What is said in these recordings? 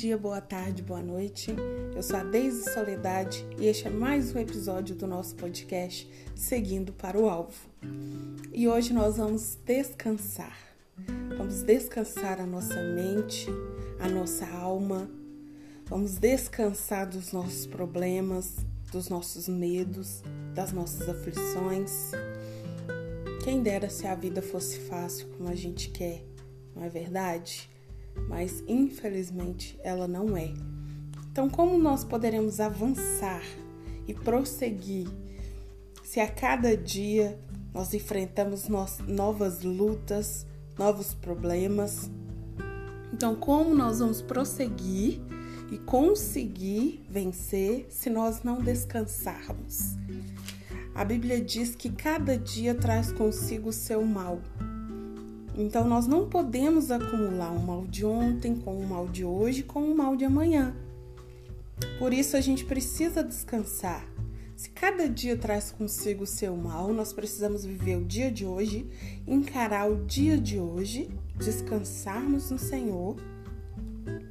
dia, boa tarde, boa noite. Eu sou a Deise Soledade e este é mais um episódio do nosso podcast Seguindo para o Alvo. E hoje nós vamos descansar. Vamos descansar a nossa mente, a nossa alma. Vamos descansar dos nossos problemas, dos nossos medos, das nossas aflições. Quem dera se a vida fosse fácil como a gente quer, não é verdade? Mas infelizmente ela não é. Então, como nós poderemos avançar e prosseguir se a cada dia nós enfrentamos novas lutas, novos problemas? Então, como nós vamos prosseguir e conseguir vencer se nós não descansarmos? A Bíblia diz que cada dia traz consigo o seu mal. Então nós não podemos acumular o mal de ontem com o mal de hoje com o mal de amanhã. Por isso a gente precisa descansar. Se cada dia traz consigo o seu mal, nós precisamos viver o dia de hoje, encarar o dia de hoje, descansarmos no Senhor,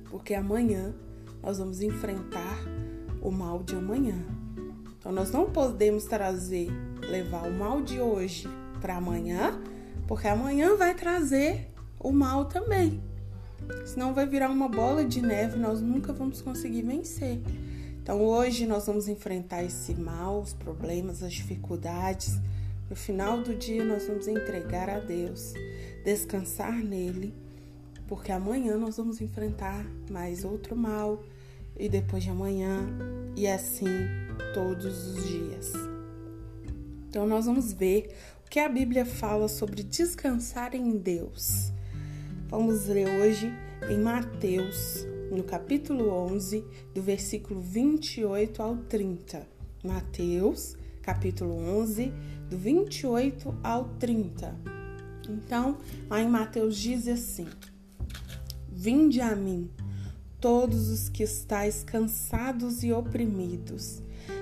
porque amanhã nós vamos enfrentar o mal de amanhã. Então nós não podemos trazer, levar o mal de hoje para amanhã porque amanhã vai trazer o mal também. Senão vai virar uma bola de neve, nós nunca vamos conseguir vencer. Então hoje nós vamos enfrentar esse mal, os problemas, as dificuldades. No final do dia nós vamos entregar a Deus, descansar nele, porque amanhã nós vamos enfrentar mais outro mal e depois de amanhã e assim todos os dias. Então nós vamos ver que a Bíblia fala sobre descansar em Deus. Vamos ler hoje em Mateus, no capítulo 11, do versículo 28 ao 30. Mateus, capítulo 11, do 28 ao 30. Então, lá em Mateus diz assim: Vinde a mim, todos os que estáis cansados e oprimidos,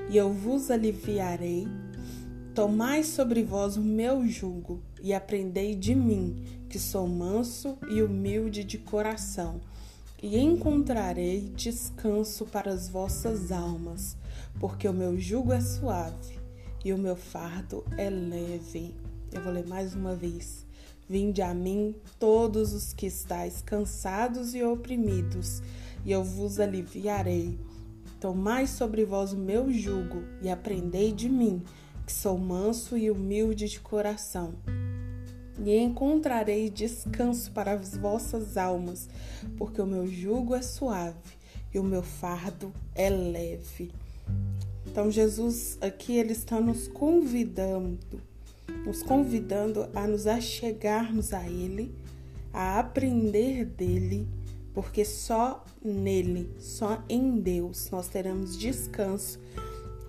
e eu vos aliviarei. Tomai sobre vós o meu jugo e aprendei de mim, que sou manso e humilde de coração, e encontrarei descanso para as vossas almas, porque o meu jugo é suave e o meu fardo é leve. Eu vou ler mais uma vez. Vinde a mim todos os que estáis cansados e oprimidos, e eu vos aliviarei. Tomai sobre vós o meu jugo e aprendei de mim, que sou manso e humilde de coração, e encontrarei descanso para as vossas almas, porque o meu jugo é suave e o meu fardo é leve. Então Jesus aqui ele está nos convidando, nos convidando a nos achegarmos a ele, a aprender dele, porque só nele, só em Deus nós teremos descanso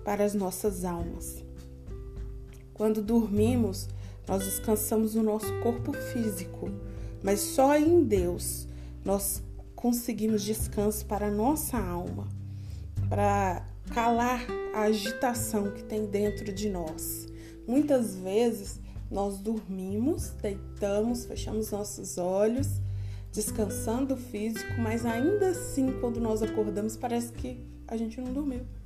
para as nossas almas. Quando dormimos, nós descansamos o nosso corpo físico, mas só em Deus nós conseguimos descanso para a nossa alma, para calar a agitação que tem dentro de nós. Muitas vezes nós dormimos, deitamos, fechamos nossos olhos, descansando o físico, mas ainda assim, quando nós acordamos, parece que a gente não dormiu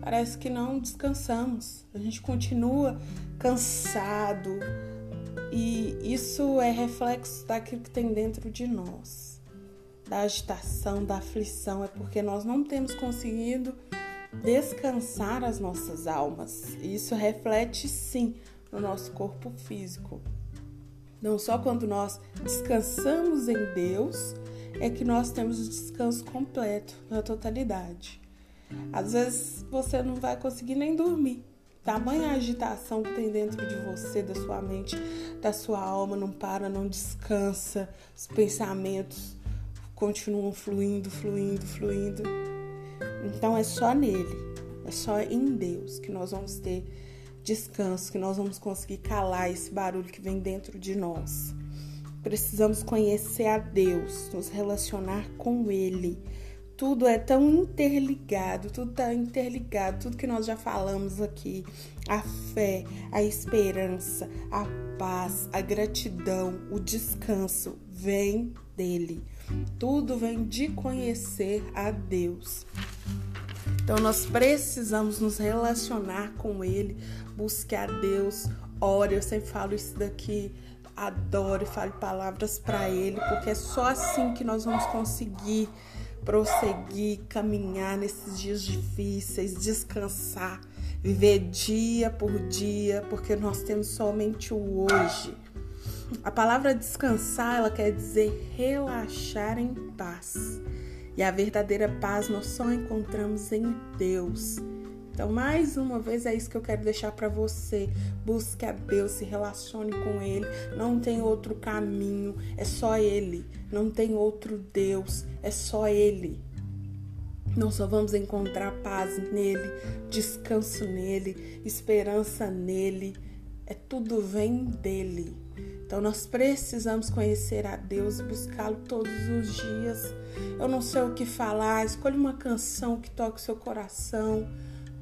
parece que não descansamos. A gente continua cansado e isso é reflexo daquilo que tem dentro de nós, da agitação, da aflição. É porque nós não temos conseguido descansar as nossas almas. E isso reflete sim no nosso corpo físico. Não só quando nós descansamos em Deus é que nós temos o descanso completo, na totalidade. Às vezes você não vai conseguir nem dormir. Tamanha agitação que tem dentro de você, da sua mente, da sua alma, não para, não descansa, os pensamentos continuam fluindo, fluindo, fluindo. Então é só nele, é só em Deus que nós vamos ter descanso, que nós vamos conseguir calar esse barulho que vem dentro de nós. Precisamos conhecer a Deus, nos relacionar com Ele tudo é tão interligado, tudo tá interligado, tudo que nós já falamos aqui, a fé, a esperança, a paz, a gratidão, o descanso vem dele. Tudo vem de conhecer a Deus. Então nós precisamos nos relacionar com ele, buscar Deus, ore, eu sempre falo isso daqui, adore, fale palavras para ele, porque é só assim que nós vamos conseguir prosseguir, caminhar nesses dias difíceis, descansar, viver dia por dia, porque nós temos somente o hoje. A palavra descansar, ela quer dizer relaxar em paz. E a verdadeira paz nós só encontramos em Deus. Então, mais uma vez, é isso que eu quero deixar para você. Busque a Deus, se relacione com Ele. Não tem outro caminho, é só Ele. Não tem outro Deus, é só Ele. Nós só vamos encontrar paz nele, descanso nele, esperança nele. É tudo vem dele. Então nós precisamos conhecer a Deus, buscá-lo todos os dias. Eu não sei o que falar, escolha uma canção que toque o seu coração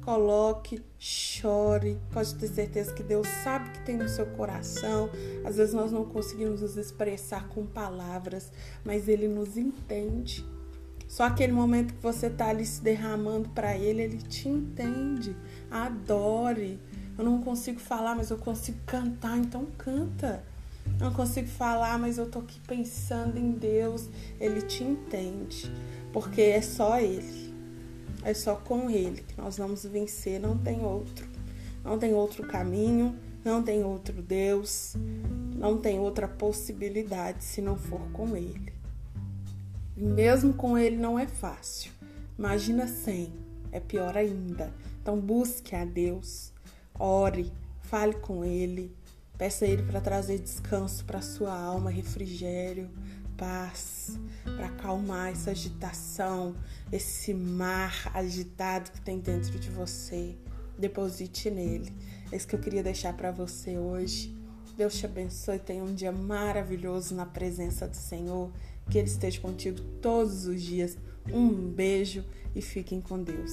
coloque, chore. Pode ter certeza que Deus sabe que tem no seu coração. Às vezes nós não conseguimos nos expressar com palavras, mas Ele nos entende. Só aquele momento que você está ali se derramando para Ele, Ele te entende. Adore. Eu não consigo falar, mas eu consigo cantar, então canta. Não consigo falar, mas eu tô aqui pensando em Deus. Ele te entende, porque é só Ele. É só com Ele que nós vamos vencer, não tem outro. Não tem outro caminho, não tem outro Deus, não tem outra possibilidade se não for com Ele. E mesmo com Ele não é fácil. Imagina sem, é pior ainda. Então busque a Deus, ore, fale com Ele, peça a Ele para trazer descanso para sua alma, refrigério, paz, para acalmar essa agitação, esse mar agitado que tem dentro de você. Deposite nele. É isso que eu queria deixar para você hoje. Deus te abençoe, tenha um dia maravilhoso na presença do Senhor. Que Ele esteja contigo todos os dias. Um beijo e fiquem com Deus.